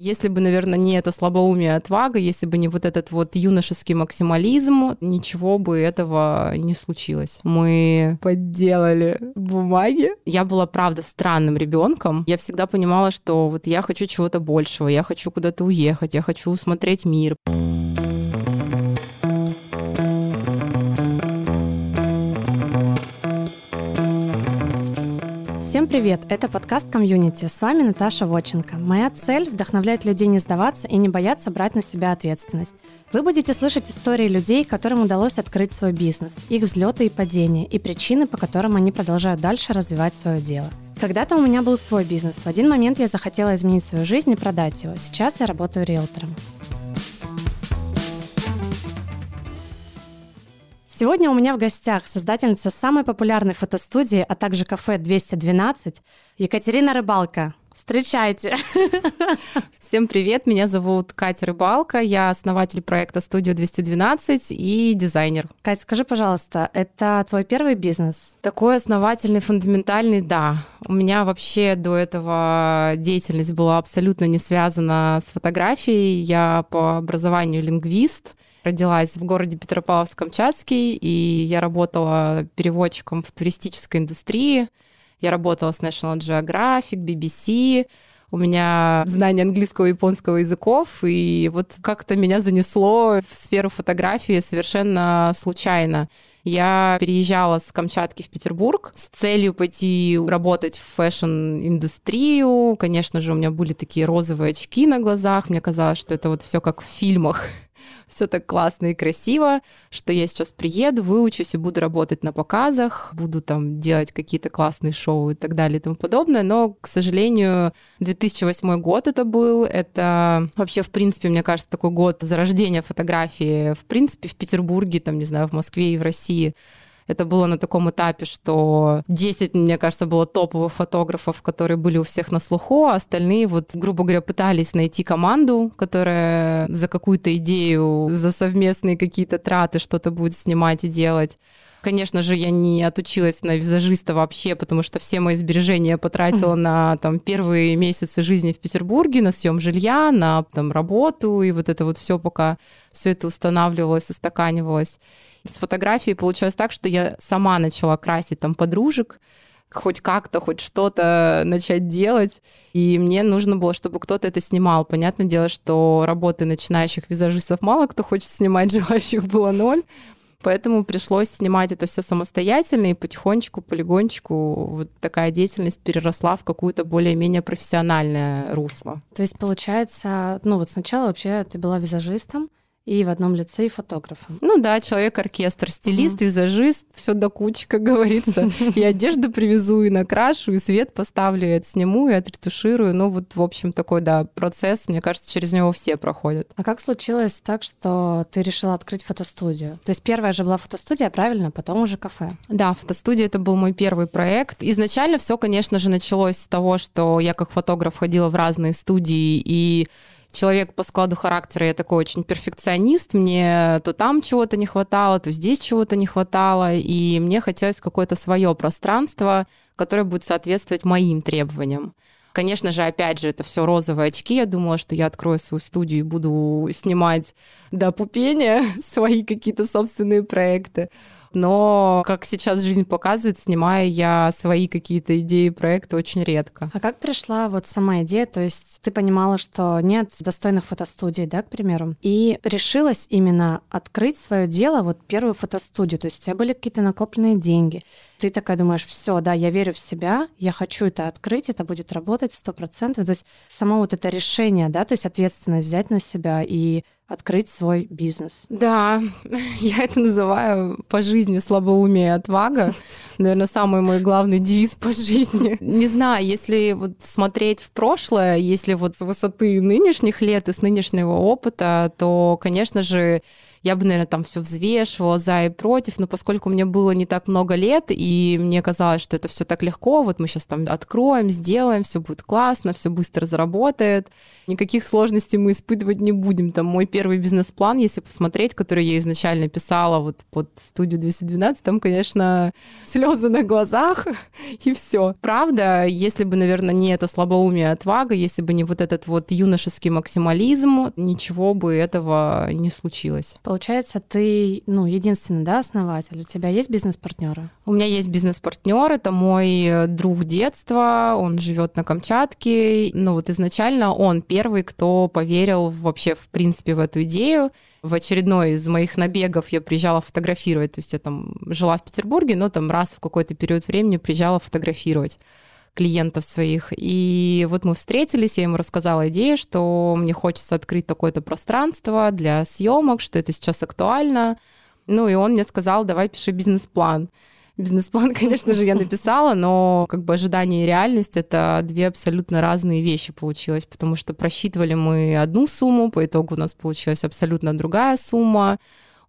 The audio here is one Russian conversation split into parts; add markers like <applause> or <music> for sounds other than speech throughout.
Если бы, наверное, не это слабоумие отвага, если бы не вот этот вот юношеский максимализм, ничего бы этого не случилось. Мы подделали бумаги. Я была, правда, странным ребенком. Я всегда понимала, что вот я хочу чего-то большего, я хочу куда-то уехать, я хочу смотреть мир. Всем привет! Это подкаст «Комьюнити». С вами Наташа Воченко. Моя цель — вдохновлять людей не сдаваться и не бояться брать на себя ответственность. Вы будете слышать истории людей, которым удалось открыть свой бизнес, их взлеты и падения, и причины, по которым они продолжают дальше развивать свое дело. Когда-то у меня был свой бизнес. В один момент я захотела изменить свою жизнь и продать его. Сейчас я работаю риэлтором. Сегодня у меня в гостях создательница самой популярной фотостудии, а также кафе 212 Екатерина Рыбалка. Встречайте! <laughs> Всем привет, меня зовут Катя Рыбалка, я основатель проекта «Студио 212» и дизайнер. Катя, скажи, пожалуйста, это твой первый бизнес? Такой основательный, фундаментальный, да. У меня вообще до этого деятельность была абсолютно не связана с фотографией. Я по образованию лингвист, родилась в городе Петропавловск-Камчатский, и я работала переводчиком в туристической индустрии. Я работала с National Geographic, BBC, у меня знание английского и японского языков, и вот как-то меня занесло в сферу фотографии совершенно случайно. Я переезжала с Камчатки в Петербург с целью пойти работать в fashion-индустрию. Конечно же, у меня были такие розовые очки на глазах. Мне казалось, что это вот все как в фильмах все так классно и красиво, что я сейчас приеду, выучусь и буду работать на показах, буду там делать какие-то классные шоу и так далее и тому подобное. Но, к сожалению, 2008 год это был. Это вообще, в принципе, мне кажется, такой год зарождения фотографии, в принципе, в Петербурге, там, не знаю, в Москве и в России. Это было на таком этапе, что 10, мне кажется, было топовых фотографов, которые были у всех на слуху, а остальные, вот, грубо говоря, пытались найти команду, которая за какую-то идею, за совместные какие-то траты что-то будет снимать и делать. Конечно же, я не отучилась на визажиста вообще, потому что все мои сбережения я потратила на там, первые месяцы жизни в Петербурге, на съем жилья, на там, работу, и вот это вот все пока все это устанавливалось, устаканивалось. С фотографией получилось так, что я сама начала красить там подружек, хоть как-то, хоть что-то начать делать. И мне нужно было, чтобы кто-то это снимал. Понятное дело, что работы начинающих визажистов мало кто хочет снимать, <laughs> желающих было ноль. Поэтому пришлось снимать это все самостоятельно, и потихонечку, полигончику вот такая деятельность переросла в какую-то более-менее профессиональное русло. То есть, получается, ну вот сначала вообще ты была визажистом, и в одном лице и фотографом. Ну да, человек-оркестр, стилист, угу. визажист, все до кучи, как говорится. И одежду привезу, и накрашу, и свет поставлю, и отсниму, и отретуширую. Ну вот, в общем, такой, да, процесс, мне кажется, через него все проходят. А как случилось так, что ты решила открыть фотостудию? То есть первая же была фотостудия, правильно, потом уже кафе? Да, фотостудия — это был мой первый проект. Изначально все, конечно же, началось с того, что я как фотограф ходила в разные студии и человек по складу характера, я такой очень перфекционист, мне то там чего-то не хватало, то здесь чего-то не хватало, и мне хотелось какое-то свое пространство, которое будет соответствовать моим требованиям. Конечно же, опять же, это все розовые очки. Я думала, что я открою свою студию и буду снимать до пупения <laughs> свои какие-то собственные проекты но, как сейчас жизнь показывает, снимаю я свои какие-то идеи, проекты очень редко. А как пришла вот сама идея? То есть ты понимала, что нет достойных фотостудий, да, к примеру, и решилась именно открыть свое дело, вот первую фотостудию, то есть у тебя были какие-то накопленные деньги, ты такая думаешь, все, да, я верю в себя, я хочу это открыть, это будет работать сто процентов. То есть само вот это решение, да, то есть ответственность взять на себя и открыть свой бизнес. Да, <laughs> я это называю по жизни слабоумие и отвага. Наверное, самый мой главный девиз по жизни. Не знаю, если вот смотреть в прошлое, если вот с высоты нынешних лет и с нынешнего опыта, то, конечно же, я бы, наверное, там все взвешивала за и против, но поскольку мне было не так много лет, и мне казалось, что это все так легко, вот мы сейчас там откроем, сделаем, все будет классно, все быстро заработает, никаких сложностей мы испытывать не будем. Там мой первый бизнес-план, если посмотреть, который я изначально писала вот под студию 212, там, конечно, слезы на глазах <laughs> и все. Правда, если бы, наверное, не это слабоумие отвага, если бы не вот этот вот юношеский максимализм, ничего бы этого не случилось. Получается, ты, ну, единственный, да, основатель? У тебя есть бизнес-партнеры? У меня есть бизнес-партнер, это мой друг детства, он живет на Камчатке. Ну, вот изначально он первый, кто поверил вообще, в принципе, в эту идею. В очередной из моих набегов я приезжала фотографировать, то есть я там жила в Петербурге, но там раз в какой-то период времени приезжала фотографировать клиентов своих. И вот мы встретились, я ему рассказала идею, что мне хочется открыть такое-то пространство для съемок, что это сейчас актуально. Ну и он мне сказал, давай пиши бизнес-план. Бизнес-план, <laughs> конечно же, я написала, но как бы ожидание и реальность — это две абсолютно разные вещи получилось, потому что просчитывали мы одну сумму, по итогу у нас получилась абсолютно другая сумма.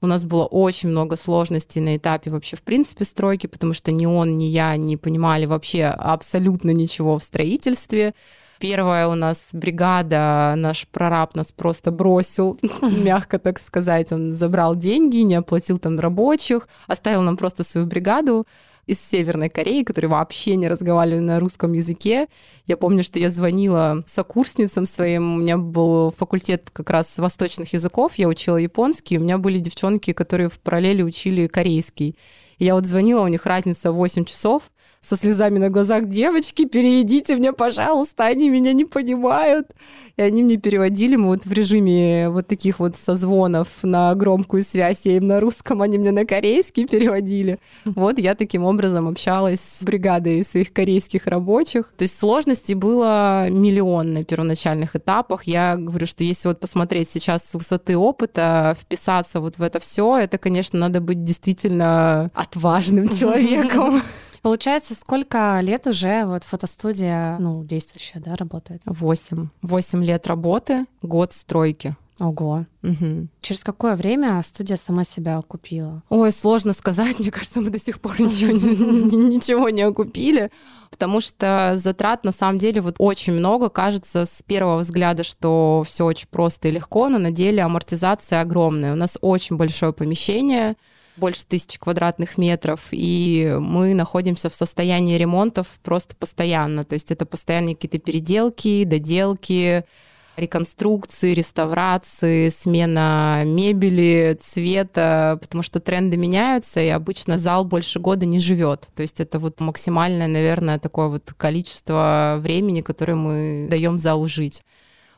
У нас было очень много сложностей на этапе вообще в принципе стройки, потому что ни он, ни я не понимали вообще абсолютно ничего в строительстве. Первая у нас бригада, наш прораб нас просто бросил, <laughs> мягко так сказать. Он забрал деньги, не оплатил там рабочих, оставил нам просто свою бригаду из Северной Кореи, которые вообще не разговаривали на русском языке. Я помню, что я звонила сокурсницам своим, у меня был факультет как раз восточных языков, я учила японский, у меня были девчонки, которые в параллели учили корейский. Я вот звонила, у них разница 8 часов, со слезами на глазах, девочки, переведите мне, пожалуйста, они меня не понимают. И они мне переводили, мы вот в режиме вот таких вот созвонов на громкую связь, я им на русском, они мне на корейский переводили. Вот я таким образом общалась с бригадой своих корейских рабочих. То есть сложностей было миллион на первоначальных этапах. Я говорю, что если вот посмотреть сейчас с высоты опыта, вписаться вот в это все, это, конечно, надо быть действительно отважным <laughs> человеком. Получается, сколько лет уже вот фотостудия, ну, действующая, да, работает? Восемь. Восемь лет работы, год стройки. Ого. Угу. Через какое время студия сама себя окупила? Ой, сложно сказать. Мне кажется, мы до сих пор ничего не, ничего не окупили, потому что затрат на самом деле вот очень много. Кажется с первого взгляда, что все очень просто и легко, но на деле амортизация огромная. У нас очень большое помещение, больше тысячи квадратных метров, и мы находимся в состоянии ремонтов просто постоянно. То есть это постоянные какие-то переделки, доделки, реконструкции, реставрации, смена мебели, цвета, потому что тренды меняются, и обычно зал больше года не живет. То есть это вот максимальное, наверное, такое вот количество времени, которое мы даем залу жить.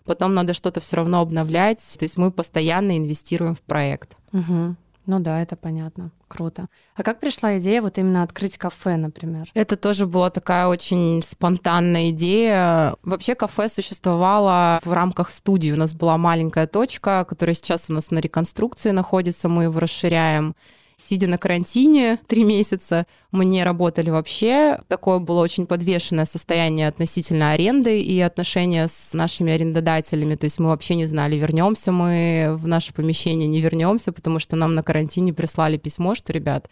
Потом надо что-то все равно обновлять. То есть мы постоянно инвестируем в проект. Угу. Ну да, это понятно. Круто. А как пришла идея вот именно открыть кафе, например? Это тоже была такая очень спонтанная идея. Вообще кафе существовало в рамках студии. У нас была маленькая точка, которая сейчас у нас на реконструкции находится, мы его расширяем сидя на карантине <laughs> три месяца, мы не работали вообще. Такое было очень подвешенное состояние относительно аренды и отношения с нашими арендодателями. То есть мы вообще не знали, вернемся мы в наше помещение, не вернемся, потому что нам на карантине прислали письмо, что, ребят,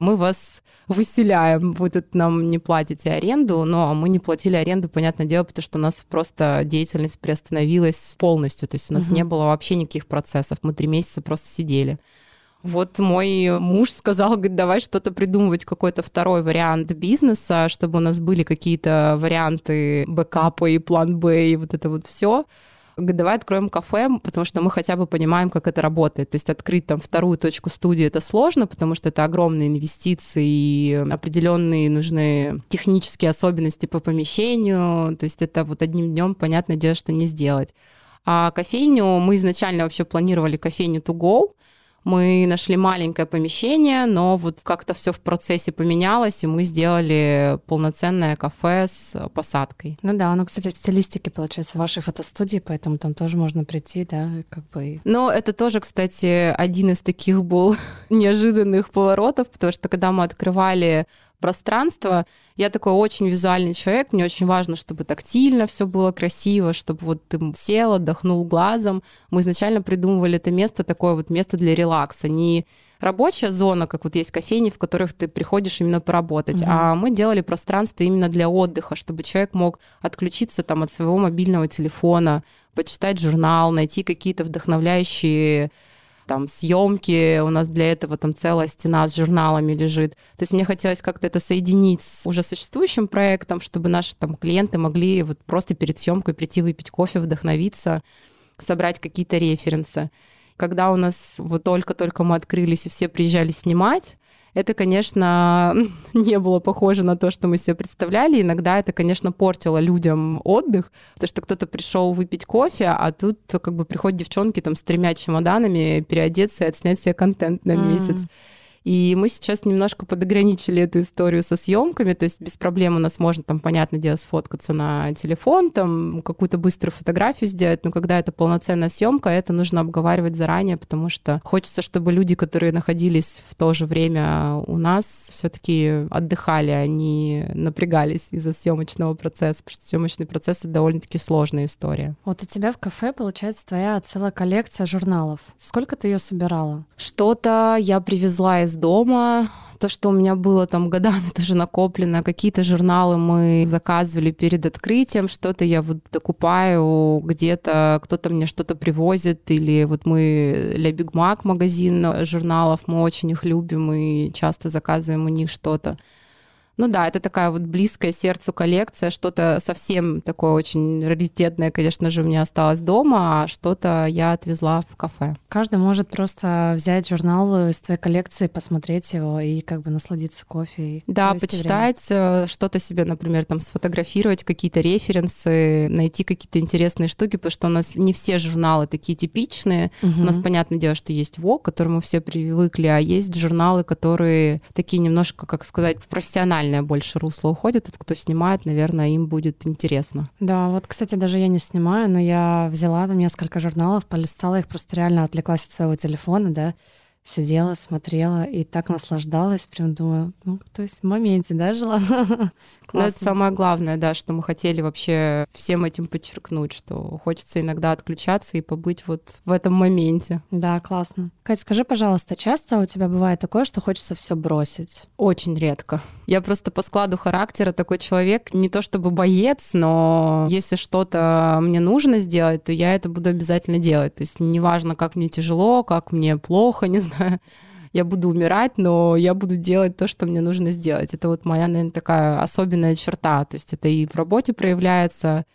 мы вас <laughs> выселяем, вы тут нам не платите аренду, но мы не платили аренду, понятное дело, потому что у нас просто деятельность приостановилась полностью, то есть у нас угу. не было вообще никаких процессов, мы три месяца просто сидели. Вот мой муж сказал, говорит, давай что-то придумывать, какой-то второй вариант бизнеса, чтобы у нас были какие-то варианты бэкапа и план Б и вот это вот все. Говорит, давай откроем кафе, потому что мы хотя бы понимаем, как это работает. То есть открыть там вторую точку студии это сложно, потому что это огромные инвестиции и определенные нужны технические особенности по помещению. То есть это вот одним днем, понятное дело, что не сделать. А кофейню мы изначально вообще планировали кофейню to go, мы нашли маленькое помещение, но вот как-то все в процессе поменялось, и мы сделали полноценное кафе с посадкой. Ну да, оно, кстати, в стилистике, получается, вашей фотостудии, поэтому там тоже можно прийти, да, как бы... Ну, это тоже, кстати, один из таких был <laughs> неожиданных поворотов, потому что когда мы открывали пространство. Я такой очень визуальный человек, мне очень важно, чтобы тактильно все было красиво, чтобы вот ты сел, отдохнул глазом. Мы изначально придумывали это место такое вот место для релакса, не рабочая зона, как вот есть кофейни, в которых ты приходишь именно поработать, угу. а мы делали пространство именно для отдыха, чтобы человек мог отключиться там от своего мобильного телефона, почитать журнал, найти какие-то вдохновляющие там съемки, у нас для этого там целая стена с журналами лежит. То есть мне хотелось как-то это соединить с уже существующим проектом, чтобы наши там клиенты могли вот просто перед съемкой прийти выпить кофе, вдохновиться, собрать какие-то референсы. Когда у нас вот только-только мы открылись и все приезжали снимать, это, конечно, <laughs> не было похоже на то, что мы себе представляли. Иногда это, конечно, портило людям отдых, потому что кто-то пришел выпить кофе, а тут как бы приходят девчонки там с тремя чемоданами переодеться и отснять себе контент на месяц. И мы сейчас немножко подограничили эту историю со съемками, то есть без проблем у нас можно там, понятное дело, сфоткаться на телефон, там какую-то быструю фотографию сделать, но когда это полноценная съемка, это нужно обговаривать заранее, потому что хочется, чтобы люди, которые находились в то же время у нас, все-таки отдыхали, они а напрягались из-за съемочного процесса, потому что съемочный процесс это довольно-таки сложная история. Вот у тебя в кафе получается твоя целая коллекция журналов. Сколько ты ее собирала? Что-то я привезла из дома, то, что у меня было там годами <laughs> тоже накоплено, какие-то журналы мы заказывали перед открытием, что-то я вот докупаю где-то, кто-то мне что-то привозит, или вот мы для Big Mac магазин журналов, мы очень их любим и часто заказываем у них что-то. Ну да, это такая вот близкая сердцу коллекция, что-то совсем такое очень раритетное, конечно же, у меня осталось дома, а что-то я отвезла в кафе. Каждый может просто взять журнал из твоей коллекции, посмотреть его и как бы насладиться кофе. Да, почитать. Э, что-то себе, например, там сфотографировать, какие-то референсы, найти какие-то интересные штуки, потому что у нас не все журналы такие типичные. Угу. У нас, понятное дело, что есть ВОК, к которому все привыкли, а есть журналы, которые такие немножко, как сказать, профессиональные профессиональное больше русло уходит. Тот, кто снимает, наверное, им будет интересно. Да, вот, кстати, даже я не снимаю, но я взяла там несколько журналов, полистала их, просто реально отвлеклась от своего телефона, да, сидела, смотрела и так наслаждалась, прям думаю, ну, то есть в моменте, да, жила. <laughs> Ну, это самое главное, да, что мы хотели вообще всем этим подчеркнуть, что хочется иногда отключаться и побыть вот в этом моменте. Да, классно. Кать, скажи, пожалуйста, часто у тебя бывает такое, что хочется все бросить? Очень редко. Я просто по складу характера такой человек, не то чтобы боец, но если что-то мне нужно сделать, то я это буду обязательно делать. То есть неважно, как мне тяжело, как мне плохо, <laughs> не знаю я буду умирать, но я буду делать то, что мне нужно сделать. Это вот моя, наверное, такая особенная черта. То есть это и в работе проявляется,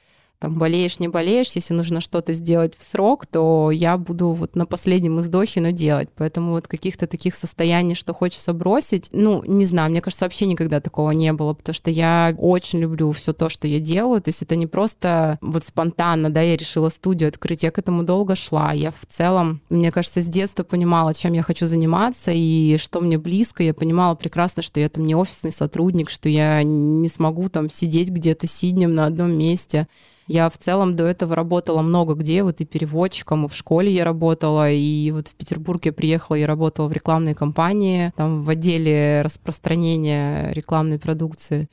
там болеешь, не болеешь, если нужно что-то сделать в срок, то я буду вот на последнем издохе, но делать. Поэтому вот каких-то таких состояний, что хочется бросить, ну, не знаю, мне кажется, вообще никогда такого не было, потому что я очень люблю все то, что я делаю. То есть это не просто вот спонтанно, да, я решила студию открыть, я к этому долго шла. Я в целом, мне кажется, с детства понимала, чем я хочу заниматься и что мне близко. Я понимала прекрасно, что я там не офисный сотрудник, что я не смогу там сидеть где-то сиднем на одном месте. Я в целом до этого работала много где, вот и переводчиком, и в школе я работала, и вот в Петербург я приехала, я работала в рекламной компании, там в отделе распространения рекламной продукции.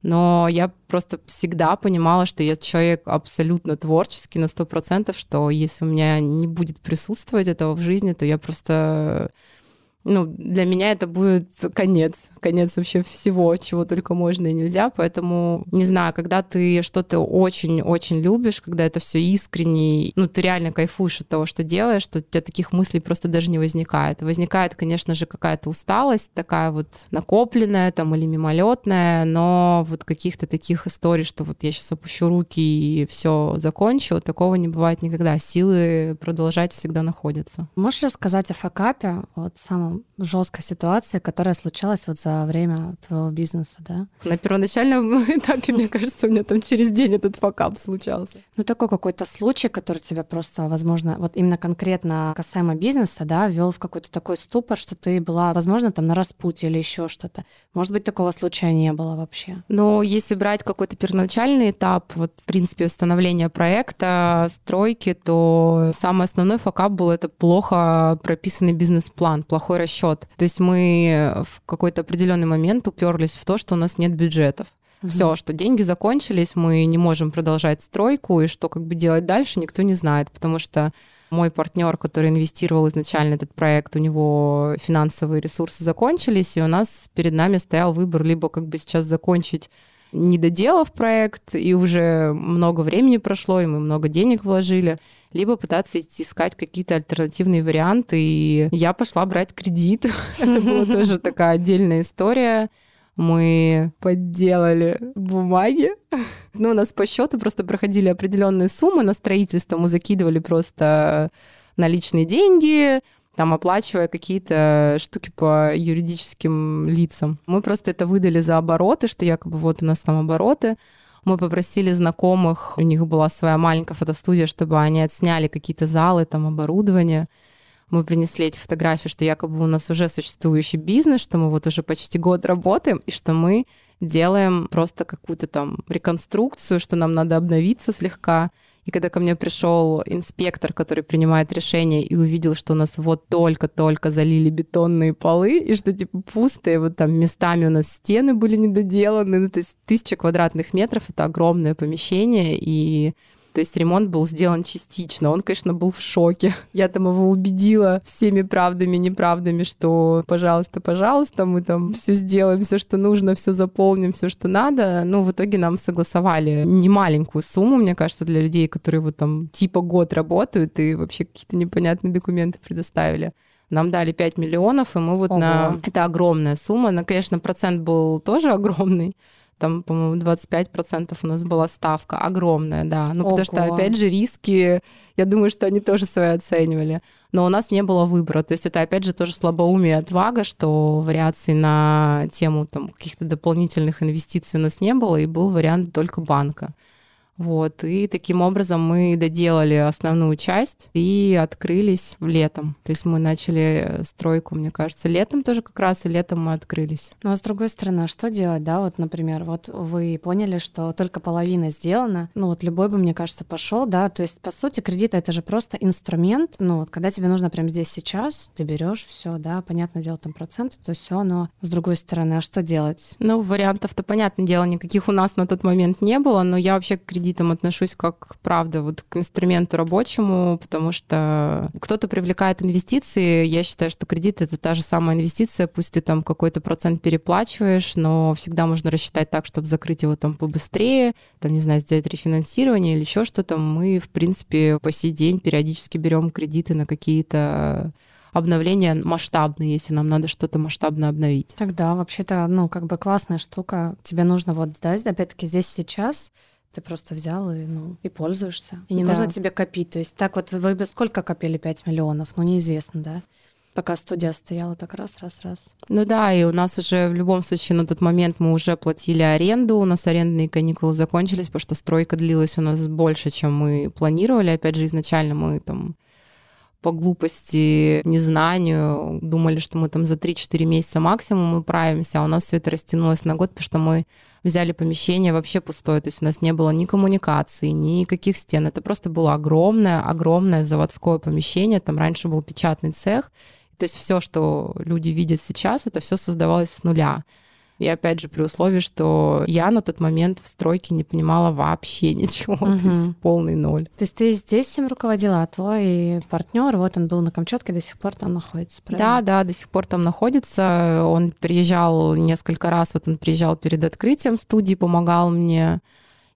Но я просто всегда понимала, что я человек абсолютно творческий на сто процентов, что если у меня не будет присутствовать этого в жизни, то я просто ну, для меня это будет конец, конец вообще всего, чего только можно и нельзя, поэтому, не знаю, когда ты что-то очень-очень любишь, когда это все искренне, ну, ты реально кайфуешь от того, что делаешь, что у тебя таких мыслей просто даже не возникает. Возникает, конечно же, какая-то усталость такая вот накопленная там или мимолетная, но вот каких-то таких историй, что вот я сейчас опущу руки и все закончу, такого не бывает никогда. Силы продолжать всегда находятся. Можешь рассказать о факапе, вот самом жесткая ситуация, которая случалась вот за время твоего бизнеса, да? На первоначальном <laughs> этапе, мне кажется, у меня там через день этот факап случался. Ну, такой какой-то случай, который тебя просто, возможно, вот именно конкретно касаемо бизнеса, да, вел в какой-то такой ступор, что ты была, возможно, там на распутье или еще что-то. Может быть, такого случая не было вообще? Но если брать какой-то первоначальный этап, вот, в принципе, становления проекта, стройки, то самый основной факап был это плохо прописанный бизнес-план, плохой расчет. То есть мы в какой-то определенный момент уперлись в то, что у нас нет бюджетов. Угу. Все, что деньги закончились, мы не можем продолжать стройку, и что как бы делать дальше, никто не знает, потому что мой партнер, который инвестировал изначально этот проект, у него финансовые ресурсы закончились, и у нас перед нами стоял выбор либо как бы сейчас закончить не доделав проект, и уже много времени прошло, и мы много денег вложили, либо пытаться искать какие-то альтернативные варианты. И я пошла брать кредит. <laughs> Это была тоже такая отдельная история мы подделали бумаги. Ну, у нас по счету просто проходили определенные суммы на строительство, мы закидывали просто наличные деньги, там оплачивая какие-то штуки по юридическим лицам. Мы просто это выдали за обороты, что якобы вот у нас там обороты. Мы попросили знакомых, у них была своя маленькая фотостудия, чтобы они отсняли какие-то залы, там оборудование мы принесли эти фотографии, что якобы у нас уже существующий бизнес, что мы вот уже почти год работаем, и что мы делаем просто какую-то там реконструкцию, что нам надо обновиться слегка. И когда ко мне пришел инспектор, который принимает решение, и увидел, что у нас вот только-только залили бетонные полы, и что типа пустые, вот там местами у нас стены были недоделаны, ну, то есть тысяча квадратных метров — это огромное помещение, и то есть ремонт был сделан частично. Он, конечно, был в шоке. <laughs> Я там его убедила всеми правдами, неправдами, что, пожалуйста, пожалуйста, мы там все сделаем, все, что нужно, все заполним, все, что надо. Ну, в итоге нам согласовали немаленькую сумму, мне кажется, для людей, которые вот там типа год работают и вообще какие-то непонятные документы предоставили. Нам дали 5 миллионов, и мы вот Ого. на... Это огромная сумма. Но, конечно, процент был тоже <laughs> огромный там, по-моему, 25% у нас была ставка, огромная, да. Ну, Ого. потому что, опять же, риски, я думаю, что они тоже свои оценивали. Но у нас не было выбора. То есть это, опять же, тоже слабоумие отвага, что вариаций на тему там, каких-то дополнительных инвестиций у нас не было, и был вариант только банка. Вот, и таким образом мы доделали основную часть и открылись летом. То есть мы начали стройку, мне кажется, летом тоже как раз, и летом мы открылись. Ну а с другой стороны, а что делать, да, вот, например, вот вы поняли, что только половина сделана, ну вот любой бы, мне кажется, пошел, да, то есть, по сути, кредит это же просто инструмент, ну вот, когда тебе нужно прямо здесь сейчас, ты берешь все, да, понятное дело, там проценты, то все, но с другой стороны, а что делать? Ну, вариантов-то, понятное дело, никаких у нас на тот момент не было, но я вообще к кредиту кредитам отношусь как, правда, вот к инструменту рабочему, потому что кто-то привлекает инвестиции. Я считаю, что кредит — это та же самая инвестиция, пусть ты там какой-то процент переплачиваешь, но всегда можно рассчитать так, чтобы закрыть его там побыстрее, там, не знаю, сделать рефинансирование или еще что-то. Мы, в принципе, по сей день периодически берем кредиты на какие-то обновления масштабные, если нам надо что-то масштабно обновить. Тогда вообще-то, ну, как бы классная штука. Тебе нужно вот, да, опять-таки здесь сейчас ты просто взял и, ну, и пользуешься. И не да. нужно тебе копить. То есть так вот вы бы сколько копили 5 миллионов? Ну, неизвестно, да? Пока студия стояла так раз, раз, раз. Ну да, и у нас уже в любом случае на тот момент мы уже платили аренду, у нас арендные каникулы закончились, потому что стройка длилась у нас больше, чем мы планировали. Опять же, изначально мы там по глупости, незнанию думали, что мы там за 3-4 месяца максимум управимся, а у нас все это растянулось на год, потому что мы взяли помещение вообще пустое, то есть у нас не было ни коммуникации, ни каких стен. Это просто было огромное, огромное заводское помещение. Там раньше был печатный цех. То есть все, что люди видят сейчас, это все создавалось с нуля. И опять же, при условии, что я на тот момент в стройке не понимала вообще <laughs> ничего, угу. то есть полный ноль. То есть ты здесь им руководила, а твой партнер, вот он был на Камчатке, до сих пор там находится, правильно? Да, да, до сих пор там находится. Он приезжал несколько раз, вот он приезжал перед открытием студии, помогал мне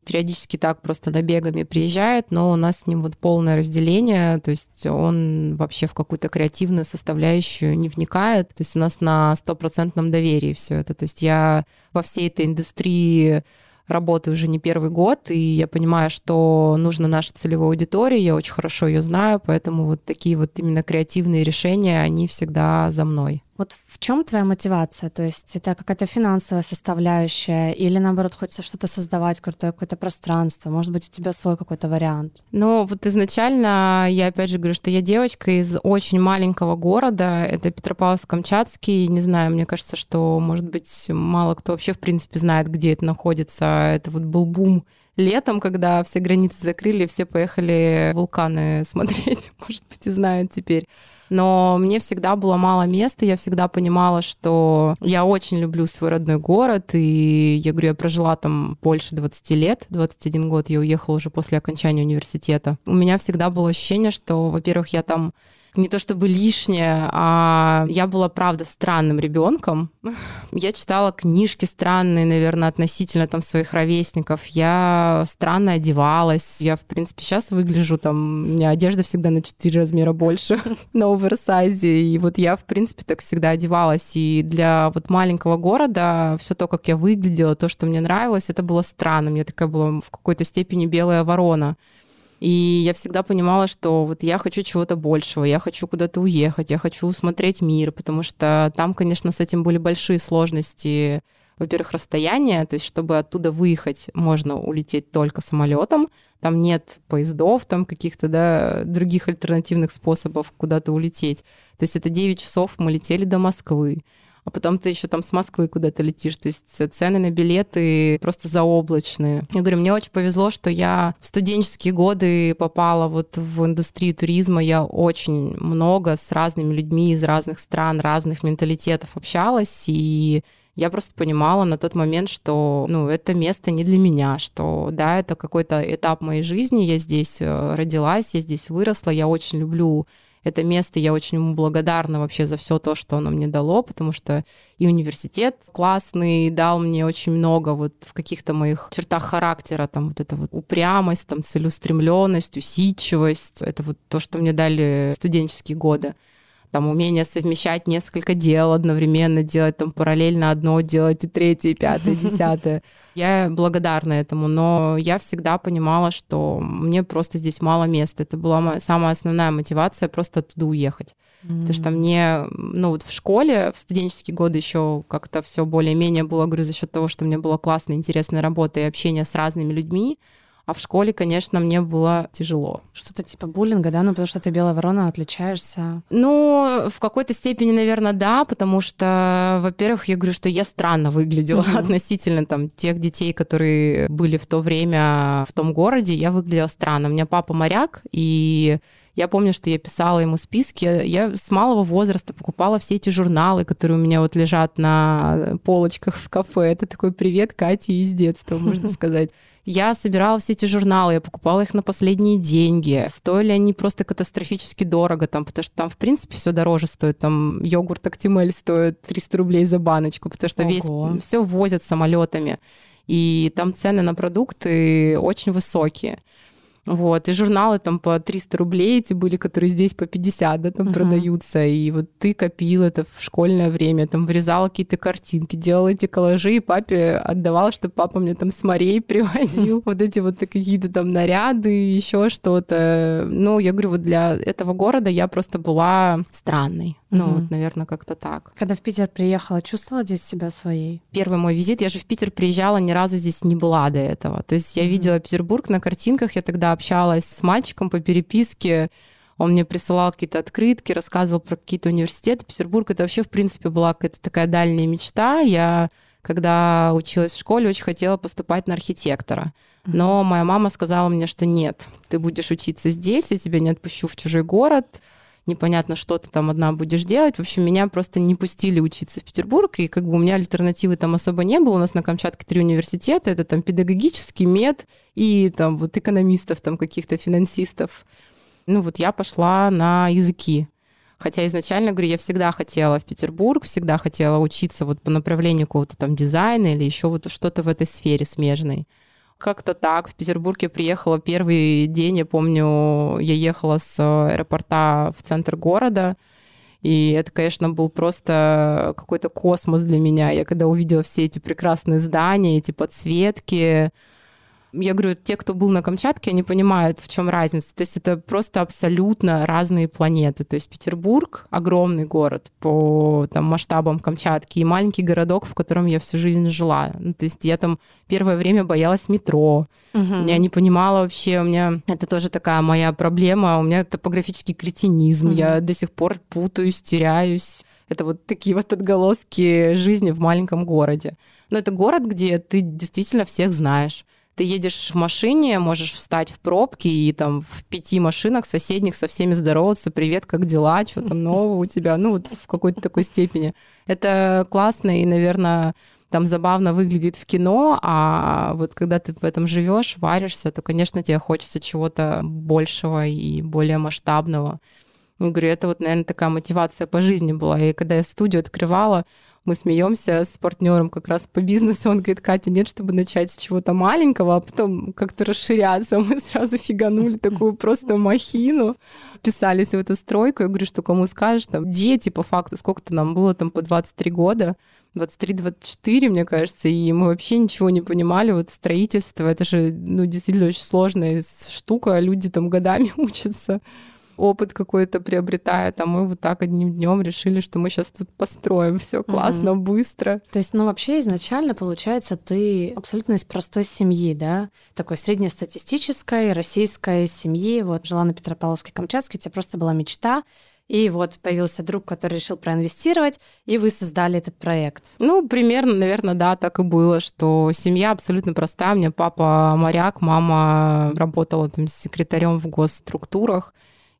периодически так просто набегами приезжает, но у нас с ним вот полное разделение, то есть он вообще в какую-то креативную составляющую не вникает, то есть у нас на стопроцентном доверии все это, то есть я во всей этой индустрии работаю уже не первый год, и я понимаю, что нужно нашей целевой аудитории, я очень хорошо ее знаю, поэтому вот такие вот именно креативные решения, они всегда за мной. Вот в чем твоя мотивация? То есть это какая-то финансовая составляющая или наоборот хочется что-то создавать, крутое какое-то пространство? Может быть, у тебя свой какой-то вариант? Ну, вот изначально я опять же говорю, что я девочка из очень маленького города, это Петропавловск-Камчатский. Не знаю, мне кажется, что, может быть, мало кто вообще в принципе знает, где это находится. Это вот был бум летом, когда все границы закрыли, все поехали вулканы <laughs> смотреть, <laughs> может быть, и знают теперь. Но мне всегда было мало места, я всегда понимала, что я очень люблю свой родной город, и я говорю, я прожила там больше 20 лет, 21 год, я уехала уже после окончания университета. У меня всегда было ощущение, что, во-первых, я там не то чтобы лишнее, а я была, правда, странным ребенком. Я читала книжки странные, наверное, относительно там своих ровесников. Я странно одевалась. Я, в принципе, сейчас выгляжу там... У меня одежда всегда на 4 размера больше, <laughs> на оверсайзе. И вот я, в принципе, так всегда одевалась. И для вот маленького города все то, как я выглядела, то, что мне нравилось, это было странным. Я такая была в какой-то степени белая ворона. И я всегда понимала, что вот я хочу чего-то большего, я хочу куда-то уехать, я хочу смотреть мир, потому что там, конечно, с этим были большие сложности. Во-первых, расстояние, то есть чтобы оттуда выехать, можно улететь только самолетом. Там нет поездов, там каких-то да, других альтернативных способов куда-то улететь. То есть это 9 часов мы летели до Москвы а потом ты еще там с Москвы куда-то летишь. То есть цены на билеты просто заоблачные. Я говорю, мне очень повезло, что я в студенческие годы попала вот в индустрию туризма. Я очень много с разными людьми из разных стран, разных менталитетов общалась, и я просто понимала на тот момент, что ну, это место не для меня, что да, это какой-то этап моей жизни, я здесь э, родилась, я здесь выросла, я очень люблю это место, я очень ему благодарна вообще за все то, что оно мне дало, потому что и университет классный, дал мне очень много вот в каких-то моих чертах характера, там вот эта вот упрямость, там целеустремленность, усидчивость, это вот то, что мне дали студенческие годы там умение совмещать несколько дел одновременно, делать там параллельно одно, делать и третье, и пятое, и <laughs> десятое. Я благодарна этому, но я всегда понимала, что мне просто здесь мало места. Это была самая основная мотивация просто оттуда уехать. Mm-hmm. Потому что мне, ну вот в школе, в студенческие годы еще как-то все более-менее было, говорю, за счет того, что мне была классная, интересная работа и общение с разными людьми. А в школе, конечно, мне было тяжело. Что-то типа буллинга, да? Ну, потому что ты белая ворона, отличаешься. Ну, в какой-то степени, наверное, да, потому что, во-первых, я говорю, что я странно выглядела mm-hmm. относительно там тех детей, которые были в то время в том городе. Я выглядела странно. У меня папа моряк, и я помню, что я писала ему списки. Я с малого возраста покупала все эти журналы, которые у меня вот лежат на полочках в кафе. Это такой привет Кате из детства, можно <laughs> сказать. Я собирала все эти журналы, я покупала их на последние деньги. Стоили они просто катастрофически дорого, там, потому что там, в принципе, все дороже стоит. Там йогурт Актимель стоит 300 рублей за баночку, потому что Ого. весь все возят самолетами. И там цены на продукты очень высокие. Вот, и журналы там по 300 рублей эти были, которые здесь по 50, да, там uh-huh. продаются. И вот ты копил это в школьное время, там вырезала какие-то картинки, делал эти коллажи, и папе отдавал, чтобы папа мне там с морей <laughs> привозил вот эти вот какие-то там наряды, еще что-то. Ну, я говорю, вот для этого города я просто была странной. Ну, вот, наверное, как-то так. Когда в Питер приехала, чувствовала здесь себя своей? Первый мой визит, я же в Питер приезжала, ни разу здесь не была до этого. То есть я видела Петербург на картинках, я тогда общалась с мальчиком по переписке, он мне присылал какие-то открытки, рассказывал про какие-то университеты. Петербург это вообще, в принципе, была какая-то такая дальняя мечта. Я, когда училась в школе, очень хотела поступать на архитектора. Но моя мама сказала мне, что нет, ты будешь учиться здесь, я тебя не отпущу в чужой город непонятно, что ты там одна будешь делать. В общем, меня просто не пустили учиться в Петербург, и как бы у меня альтернативы там особо не было. У нас на Камчатке три университета, это там педагогический, мед и там вот экономистов, там каких-то финансистов. Ну вот я пошла на языки. Хотя изначально, говорю, я всегда хотела в Петербург, всегда хотела учиться вот по направлению какого-то там дизайна или еще вот что-то в этой сфере смежной. Как-то так. В Петербург я приехала первый день, я помню, я ехала с аэропорта в центр города, и это, конечно, был просто какой-то космос для меня. Я когда увидела все эти прекрасные здания, эти подсветки, я говорю, те, кто был на Камчатке, они понимают, в чем разница. То есть это просто абсолютно разные планеты. То есть Петербург — огромный город по там, масштабам Камчатки и маленький городок, в котором я всю жизнь жила. Ну, то есть я там первое время боялась метро. Угу. Я не понимала вообще, у меня это тоже такая моя проблема, у меня топографический кретинизм, угу. я до сих пор путаюсь, теряюсь. Это вот такие вот отголоски жизни в маленьком городе. Но это город, где ты действительно всех знаешь ты едешь в машине, можешь встать в пробке и там в пяти машинах соседних со всеми здороваться, привет, как дела, что там нового у тебя, ну вот в какой-то такой степени. Это классно и, наверное, там забавно выглядит в кино, а вот когда ты в этом живешь, варишься, то, конечно, тебе хочется чего-то большего и более масштабного. Я говорю, это вот, наверное, такая мотивация по жизни была. И когда я студию открывала, мы смеемся с партнером как раз по бизнесу. Он говорит, Катя, нет, чтобы начать с чего-то маленького, а потом как-то расширяться. <laughs> Мы сразу фиганули такую просто махину, писались в эту стройку. Я говорю, что кому скажешь, там, дети по факту, сколько-то нам было там по 23 года, 23-24, мне кажется, и мы вообще ничего не понимали. Вот строительство, это же, ну, действительно очень сложная штука, люди там годами <laughs> учатся опыт какой-то приобретая, там мы вот так одним днем решили, что мы сейчас тут построим все классно, mm-hmm. быстро. То есть, ну вообще изначально получается, ты абсолютно из простой семьи, да, такой среднестатистической российской семьи, вот жила на Петропавловске-Камчатске, у тебя просто была мечта и вот появился друг, который решил проинвестировать, и вы создали этот проект. Ну, примерно, наверное, да, так и было, что семья абсолютно простая. У меня папа моряк, мама работала там секретарем в госструктурах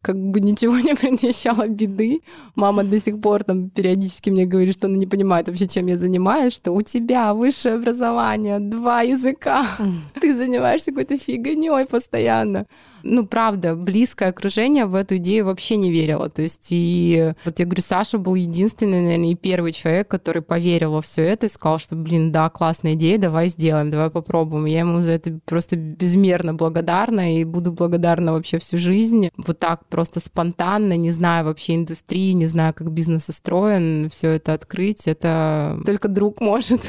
как бы ничего <laughs> не предвещало беды. Мама до сих пор там периодически мне говорит, что она не понимает вообще, чем я занимаюсь, что у тебя высшее образование, два языка, ты занимаешься какой-то фигней постоянно ну, правда, близкое окружение в эту идею вообще не верило. То есть, и вот я говорю, Саша был единственный, наверное, и первый человек, который поверил во все это и сказал, что, блин, да, классная идея, давай сделаем, давай попробуем. Я ему за это просто безмерно благодарна и буду благодарна вообще всю жизнь. Вот так просто спонтанно, не зная вообще индустрии, не зная, как бизнес устроен, все это открыть, это только друг может.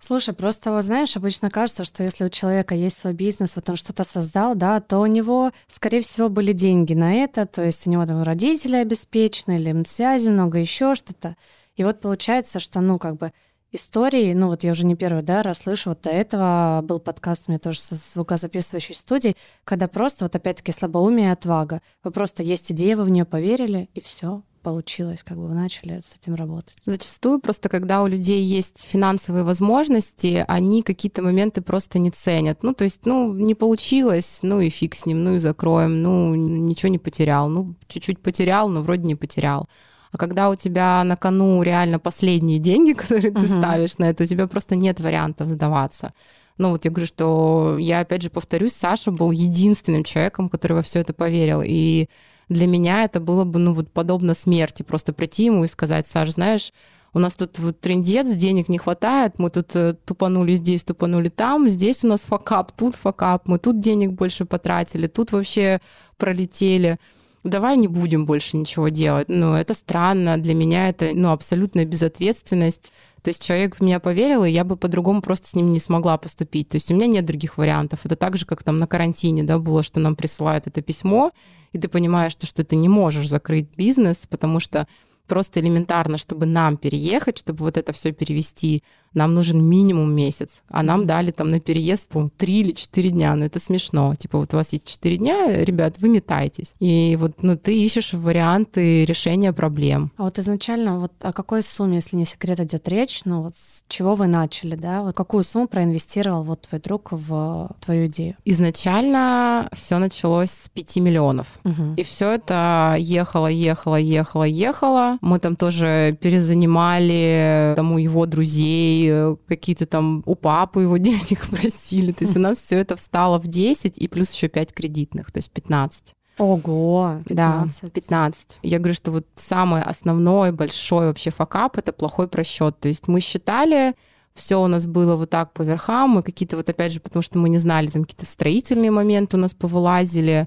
Слушай, просто вот знаешь, обычно кажется, что если у человека есть свой бизнес, вот он что-то создал, да, то у него, скорее всего, были деньги на это, то есть у него там родители обеспечены, или связи много, еще что-то. И вот получается, что, ну, как бы истории, ну вот я уже не первый да, раз слышу, вот до этого был подкаст у меня тоже со звукозаписывающей студией, когда просто вот опять-таки слабоумие и отвага. Вы просто есть идея, вы в нее поверили, и все, получилось, как бы вы начали с этим работать? Зачастую просто, когда у людей есть финансовые возможности, они какие-то моменты просто не ценят. Ну, то есть, ну, не получилось, ну и фиг с ним, ну и закроем, ну, ничего не потерял, ну, чуть-чуть потерял, но вроде не потерял. А когда у тебя на кону реально последние деньги, <laughs> которые ты uh-huh. ставишь на это, у тебя просто нет вариантов сдаваться. Ну вот я говорю, что я опять же повторюсь, Саша был единственным человеком, который во все это поверил. И для меня это было бы, ну, вот подобно смерти. Просто прийти ему и сказать, Саш, знаешь, у нас тут вот трендец, денег не хватает, мы тут э, тупанули здесь, тупанули там, здесь у нас факап, тут факап, мы тут денег больше потратили, тут вообще пролетели давай не будем больше ничего делать. Ну, это странно, для меня это, ну, абсолютная безответственность. То есть человек в меня поверил, и я бы по-другому просто с ним не смогла поступить. То есть у меня нет других вариантов. Это так же, как там на карантине, да, было, что нам присылают это письмо, и ты понимаешь, что, что ты не можешь закрыть бизнес, потому что просто элементарно, чтобы нам переехать, чтобы вот это все перевести, нам нужен минимум месяц, а нам дали там на переезд, по три или четыре дня, ну это смешно. Типа вот у вас есть четыре дня, ребят, вы метаетесь. И вот, ну, ты ищешь варианты решения проблем. А вот изначально вот о какой сумме, если не секрет, идет речь, ну вот с чего вы начали, да? Вот какую сумму проинвестировал вот твой друг в твою идею? Изначально все началось с 5 миллионов. Угу. И все это ехало, ехало, ехало, ехало. Мы там тоже перезанимали там у его друзей, Э, какие-то там у папы его <laughs> денег просили. То есть у нас все это встало в 10 и плюс еще 5 кредитных, то есть 15. Ого, 15. Да, 15. Я говорю, что вот самый основной большой вообще факап — это плохой просчет. То есть мы считали, все у нас было вот так по верхам, мы какие-то вот опять же, потому что мы не знали, там какие-то строительные моменты у нас повылазили,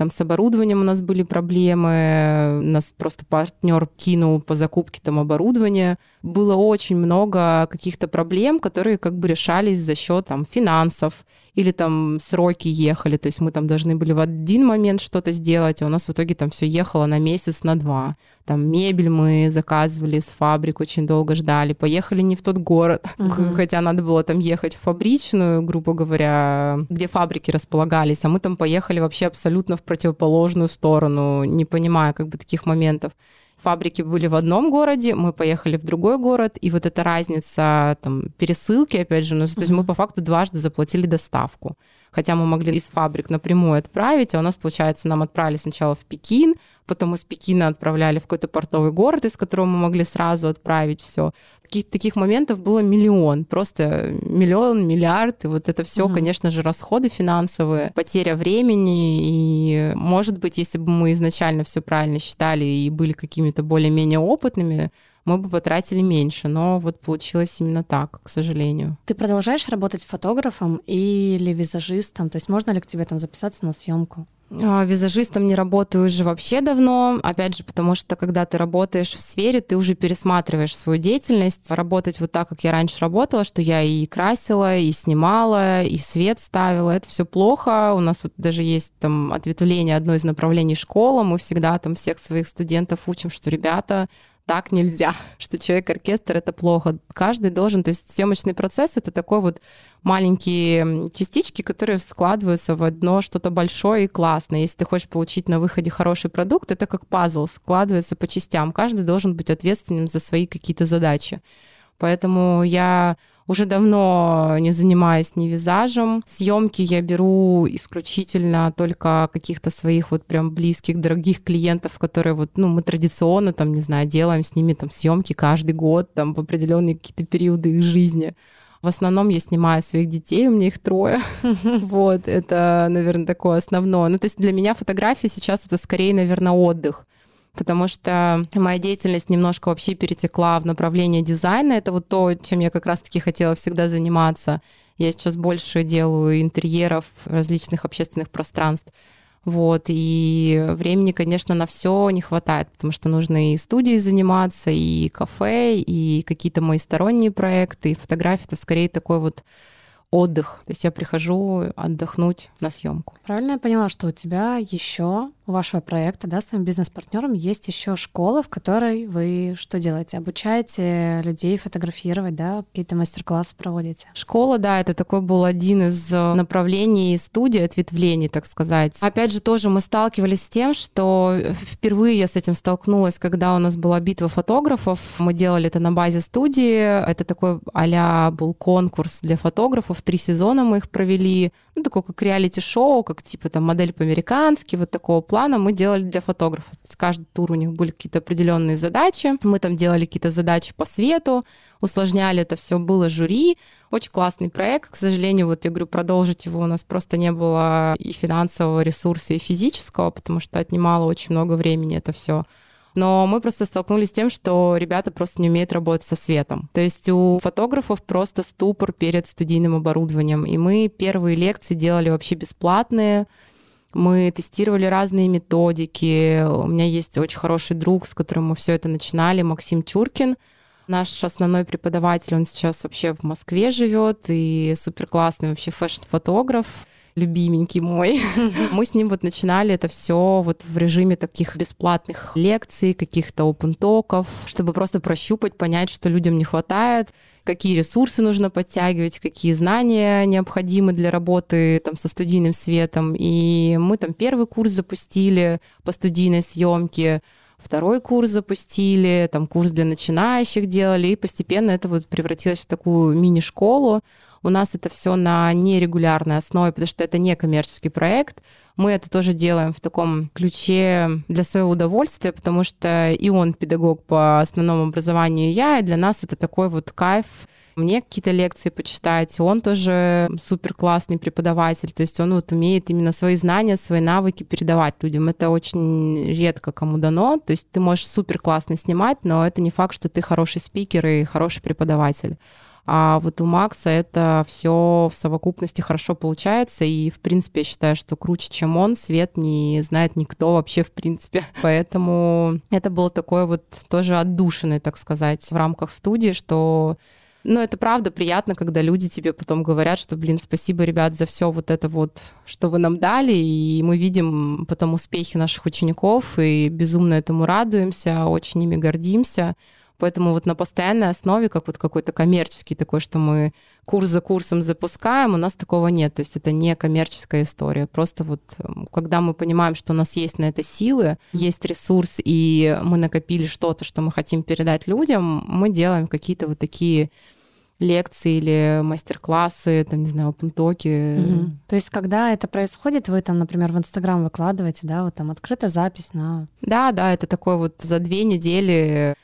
там с оборудованием у нас были проблемы, нас просто партнер кинул по закупке там оборудования. Было очень много каких-то проблем, которые как бы решались за счет там финансов, или там сроки ехали, то есть мы там должны были в один момент что-то сделать, а у нас в итоге там все ехало на месяц, на два. Там мебель мы заказывали с фабрик, очень долго ждали, поехали не в тот город, <laughs> uh-huh. хотя надо было там ехать в фабричную, грубо говоря, где фабрики располагались, а мы там поехали вообще абсолютно в противоположную сторону, не понимая как бы таких моментов. Фабрики были в одном городе, мы поехали в другой город, и вот эта разница там пересылки, опять же, у нас, то есть мы по факту дважды заплатили доставку. Хотя мы могли из фабрик напрямую отправить, а у нас, получается, нам отправили сначала в Пекин, потом из Пекина отправляли в какой-то портовый город, из которого мы могли сразу отправить все. Таких, таких моментов было миллион, просто миллион, миллиард, и вот это все, угу. конечно же, расходы финансовые, потеря времени, и, может быть, если бы мы изначально все правильно считали и были какими-то более-менее опытными, мы бы потратили меньше, но вот получилось именно так, к сожалению. Ты продолжаешь работать фотографом или визажистом? То есть можно ли к тебе там записаться на съемку? А, визажистом не работаю уже вообще давно, опять же, потому что когда ты работаешь в сфере, ты уже пересматриваешь свою деятельность. Работать вот так, как я раньше работала, что я и красила, и снимала, и свет ставила, это все плохо. У нас вот даже есть там ответвление одно из направлений школа, мы всегда там всех своих студентов учим, что ребята, так нельзя, что человек-оркестр — это плохо. Каждый должен, то есть съемочный процесс — это такой вот маленькие частички, которые складываются в одно что-то большое и классное. Если ты хочешь получить на выходе хороший продукт, это как пазл, складывается по частям. Каждый должен быть ответственным за свои какие-то задачи. Поэтому я уже давно не занимаюсь ни визажем. Съемки я беру исключительно только каких-то своих вот прям близких, дорогих клиентов, которые вот, ну, мы традиционно там, не знаю, делаем с ними там съемки каждый год, там в определенные какие-то периоды их жизни. В основном я снимаю своих детей, у меня их трое. <laughs> Вот, это, наверное, такое основное. Ну, то есть для меня фотография сейчас это скорее, наверное, отдых потому что моя деятельность немножко вообще перетекла в направление дизайна. Это вот то, чем я как раз-таки хотела всегда заниматься. Я сейчас больше делаю интерьеров различных общественных пространств. Вот, и времени, конечно, на все не хватает, потому что нужно и студией заниматься, и кафе, и какие-то мои сторонние проекты, и фотография — это скорее такой вот отдых. То есть я прихожу отдохнуть на съемку. Правильно я поняла, что у тебя еще у вашего проекта, да, с твоим бизнес-партнером есть еще школа, в которой вы что делаете? Обучаете людей фотографировать, да, какие-то мастер-классы проводите? Школа, да, это такой был один из э, направлений студии, ответвлений, так сказать. Опять же, тоже мы сталкивались с тем, что впервые я с этим столкнулась, когда у нас была битва фотографов. Мы делали это на базе студии. Это такой а был конкурс для фотографов. Три сезона мы их провели. Ну, такой как реалити-шоу, как типа там модель по-американски, вот такого плана плана мы делали для фотографов. То есть каждый тур у них были какие-то определенные задачи. Мы там делали какие-то задачи по свету, усложняли это все, было жюри. Очень классный проект. К сожалению, вот я говорю, продолжить его у нас просто не было и финансового ресурса, и физического, потому что отнимало очень много времени это все. Но мы просто столкнулись с тем, что ребята просто не умеют работать со светом. То есть у фотографов просто ступор перед студийным оборудованием. И мы первые лекции делали вообще бесплатные. Мы тестировали разные методики. У меня есть очень хороший друг, с которым мы все это начинали, Максим Чуркин. Наш основной преподаватель, он сейчас вообще в Москве живет и супер классный вообще фэшн-фотограф любименький мой. <laughs> Мы с ним вот начинали это все вот в режиме таких бесплатных лекций, каких-то опен-токов, чтобы просто прощупать, понять, что людям не хватает, какие ресурсы нужно подтягивать, какие знания необходимы для работы там со студийным светом. И мы там первый курс запустили по студийной съемке, второй курс запустили, там курс для начинающих делали, и постепенно это вот превратилось в такую мини-школу. У нас это все на нерегулярной основе, потому что это не коммерческий проект. Мы это тоже делаем в таком ключе для своего удовольствия, потому что и он педагог по основному образованию, и я, и для нас это такой вот кайф мне какие-то лекции почитать. Он тоже супер классный преподаватель, то есть он вот умеет именно свои знания, свои навыки передавать людям. Это очень редко кому дано. То есть ты можешь супер классно снимать, но это не факт, что ты хороший спикер и хороший преподаватель. А вот у Макса это все в совокупности хорошо получается. И, в принципе, я считаю, что круче, чем он, свет не знает никто вообще, в принципе. <laughs> Поэтому это было такое вот тоже отдушенное, так сказать, в рамках студии, что но это правда приятно, когда люди тебе потом говорят, что, блин, спасибо, ребят, за все вот это вот, что вы нам дали, и мы видим потом успехи наших учеников, и безумно этому радуемся, очень ими гордимся. Поэтому вот на постоянной основе, как вот какой-то коммерческий такой, что мы курс за курсом запускаем, у нас такого нет. То есть это не коммерческая история. Просто вот когда мы понимаем, что у нас есть на это силы, есть ресурс, и мы накопили что-то, что мы хотим передать людям, мы делаем какие-то вот такие лекции или мастер-классы, там, не знаю, опентоки. Угу. То есть, когда это происходит, вы там, например, в Инстаграм выкладываете, да, вот там открытая запись на... Да, да, это такой вот за две недели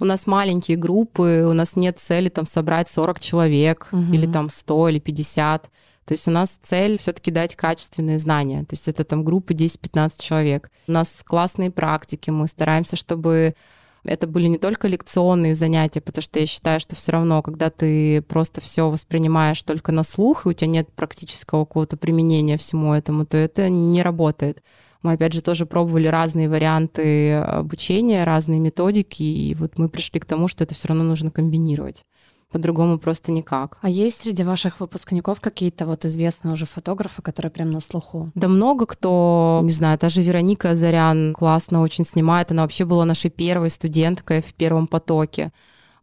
у нас маленькие группы, у нас нет цели там собрать 40 человек угу. или там 100 или 50. То есть у нас цель все-таки дать качественные знания. То есть это там группы 10-15 человек. У нас классные практики, мы стараемся, чтобы это были не только лекционные занятия, потому что я считаю, что все равно, когда ты просто все воспринимаешь только на слух, и у тебя нет практического какого-то применения всему этому, то это не работает. Мы, опять же, тоже пробовали разные варианты обучения, разные методики, и вот мы пришли к тому, что это все равно нужно комбинировать по-другому просто никак. А есть среди ваших выпускников какие-то вот известные уже фотографы, которые прям на слуху? Да много кто, не знаю, та же Вероника Зарян классно очень снимает, она вообще была нашей первой студенткой в первом потоке.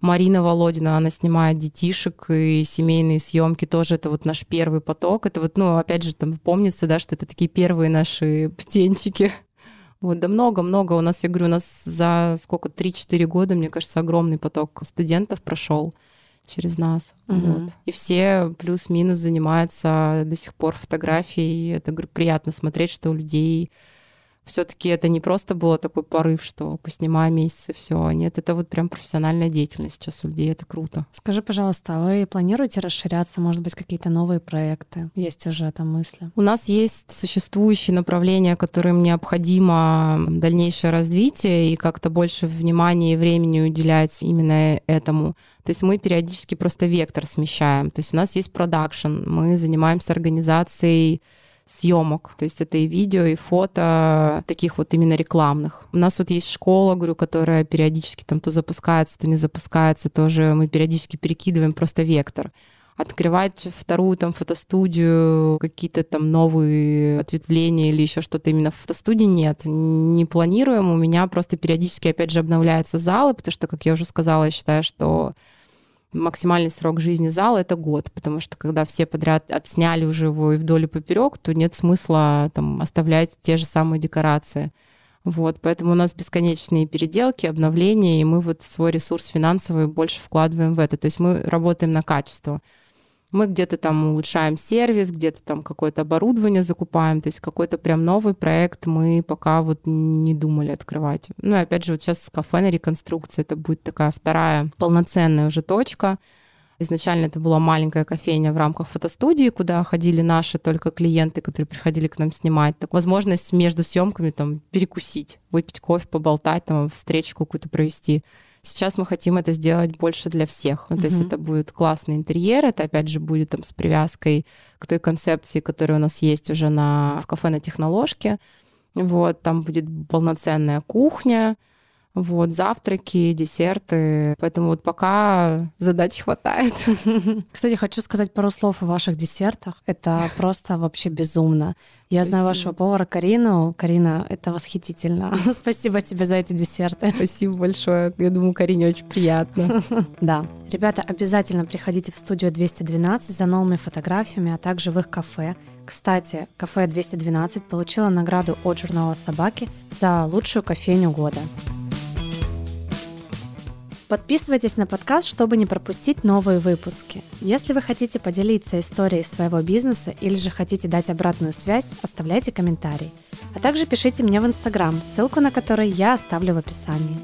Марина Володина, она снимает детишек и семейные съемки тоже. Это вот наш первый поток. Это вот, ну, опять же, там помнится, да, что это такие первые наши птенчики. Вот, да много-много. У нас, я говорю, у нас за сколько, 3-4 года, мне кажется, огромный поток студентов прошел через нас. Угу. Вот. И все плюс-минус занимаются до сих пор фотографией. Это говорю, приятно смотреть, что у людей все-таки это не просто было такой порыв, что поснимаю месяц и все. Нет, это вот прям профессиональная деятельность сейчас у людей, это круто. Скажи, пожалуйста, а вы планируете расширяться, может быть, какие-то новые проекты? Есть уже там мысли? У нас есть существующие направления, которым необходимо дальнейшее развитие и как-то больше внимания и времени уделять именно этому. То есть мы периодически просто вектор смещаем. То есть у нас есть продакшн, мы занимаемся организацией съемок. То есть это и видео, и фото таких вот именно рекламных. У нас вот есть школа, говорю, которая периодически там то запускается, то не запускается, тоже мы периодически перекидываем просто вектор открывать вторую там фотостудию, какие-то там новые ответвления или еще что-то именно в фотостудии нет, не планируем. У меня просто периодически опять же обновляются залы, потому что, как я уже сказала, я считаю, что максимальный срок жизни зала это год, потому что когда все подряд отсняли уже его и вдоль и поперек, то нет смысла там оставлять те же самые декорации. Вот, поэтому у нас бесконечные переделки, обновления, и мы вот свой ресурс финансовый больше вкладываем в это. То есть мы работаем на качество. Мы где-то там улучшаем сервис, где-то там какое-то оборудование закупаем, то есть какой-то прям новый проект мы пока вот не думали открывать. Ну и опять же, вот сейчас кафе на реконструкции, это будет такая вторая полноценная уже точка. Изначально это была маленькая кофейня в рамках фотостудии, куда ходили наши только клиенты, которые приходили к нам снимать. Так возможность между съемками там перекусить, выпить кофе, поболтать, там встречу какую-то провести. Сейчас мы хотим это сделать больше для всех. Ну, то есть это будет классный интерьер, это опять же будет там с привязкой к той концепции, которая у нас есть уже на, в кафе на техноложке. Вот, там будет полноценная кухня, вот, завтраки, десерты. Поэтому вот пока задач хватает. <laughs> Кстати, хочу сказать пару слов о ваших десертах. Это просто вообще безумно. Я Спасибо. знаю вашего повара Карину. Карина, это восхитительно. <laughs> Спасибо тебе за эти десерты. Спасибо большое. Я думаю, Карине очень приятно. <laughs> Да. Ребята, обязательно приходите в студию 212 за новыми фотографиями, а также в их кафе. Кстати, кафе 212 получила награду от журнала «Собаки» за лучшую кофейню года. Подписывайтесь на подкаст, чтобы не пропустить новые выпуски. Если вы хотите поделиться историей своего бизнеса или же хотите дать обратную связь, оставляйте комментарий. А также пишите мне в Инстаграм, ссылку на который я оставлю в описании.